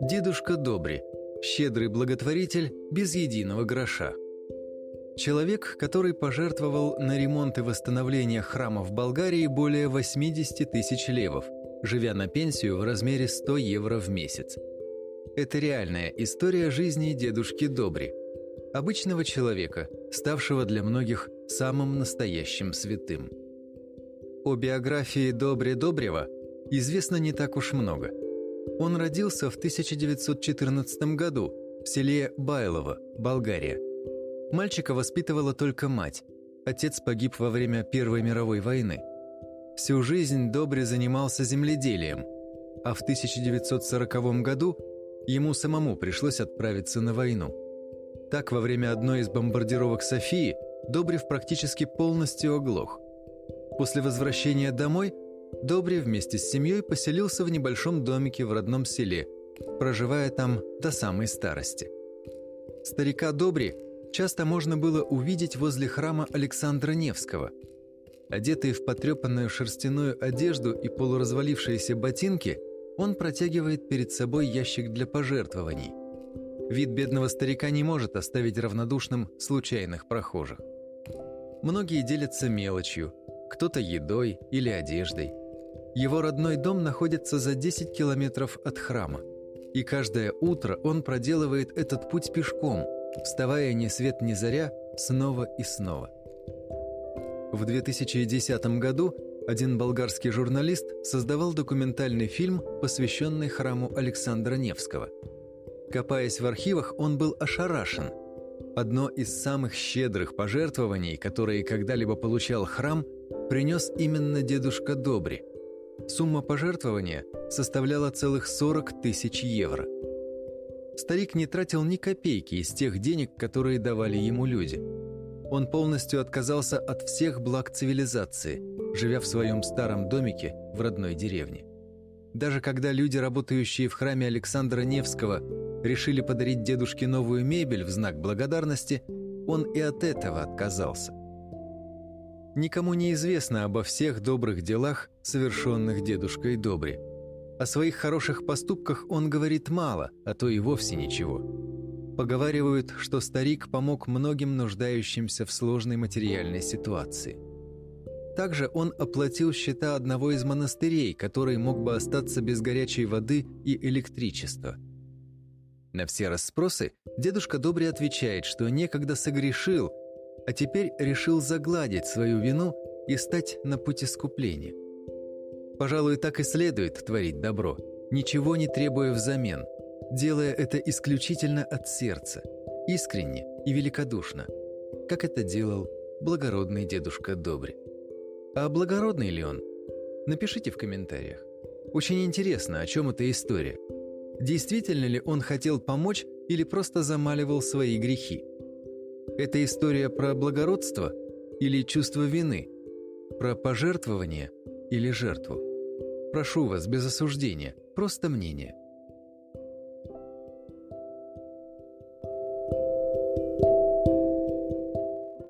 Дедушка Добри, щедрый благотворитель без единого гроша. Человек, который пожертвовал на ремонт и восстановление храма в Болгарии более 80 тысяч левов, живя на пенсию в размере 100 евро в месяц. Это реальная история жизни дедушки Добри, обычного человека, ставшего для многих самым настоящим святым. О биографии Добре Добрева известно не так уж много. Он родился в 1914 году в селе Байлово, Болгария. Мальчика воспитывала только мать. Отец погиб во время Первой мировой войны. Всю жизнь Добре занимался земледелием, а в 1940 году ему самому пришлось отправиться на войну. Так, во время одной из бомбардировок Софии Добрев практически полностью оглох. После возвращения домой Добри вместе с семьей поселился в небольшом домике в родном селе, проживая там до самой старости. Старика Добри часто можно было увидеть возле храма Александра Невского. Одетый в потрепанную шерстяную одежду и полуразвалившиеся ботинки, он протягивает перед собой ящик для пожертвований. Вид бедного старика не может оставить равнодушным случайных прохожих. Многие делятся мелочью, кто-то едой или одеждой. Его родной дом находится за 10 километров от храма, и каждое утро он проделывает этот путь пешком, вставая ни свет ни заря снова и снова. В 2010 году один болгарский журналист создавал документальный фильм, посвященный храму Александра Невского – Копаясь в архивах, он был ошарашен. Одно из самых щедрых пожертвований, которые когда-либо получал храм, принес именно дедушка Добри. Сумма пожертвования составляла целых 40 тысяч евро. Старик не тратил ни копейки из тех денег, которые давали ему люди. Он полностью отказался от всех благ цивилизации, живя в своем старом домике в родной деревне. Даже когда люди, работающие в храме Александра Невского, решили подарить дедушке новую мебель в знак благодарности, он и от этого отказался. Никому не известно обо всех добрых делах, совершенных дедушкой Добри. О своих хороших поступках он говорит мало, а то и вовсе ничего. Поговаривают, что старик помог многим нуждающимся в сложной материальной ситуации. Также он оплатил счета одного из монастырей, который мог бы остаться без горячей воды и электричества – на все расспросы дедушка Добри отвечает, что некогда согрешил, а теперь решил загладить свою вину и стать на путь искупления. Пожалуй, так и следует творить добро, ничего не требуя взамен, делая это исключительно от сердца, искренне и великодушно, как это делал благородный дедушка Добри. А благородный ли он? Напишите в комментариях. Очень интересно, о чем эта история – Действительно ли он хотел помочь или просто замаливал свои грехи? Это история про благородство или чувство вины? Про пожертвование или жертву? Прошу вас, без осуждения, просто мнение –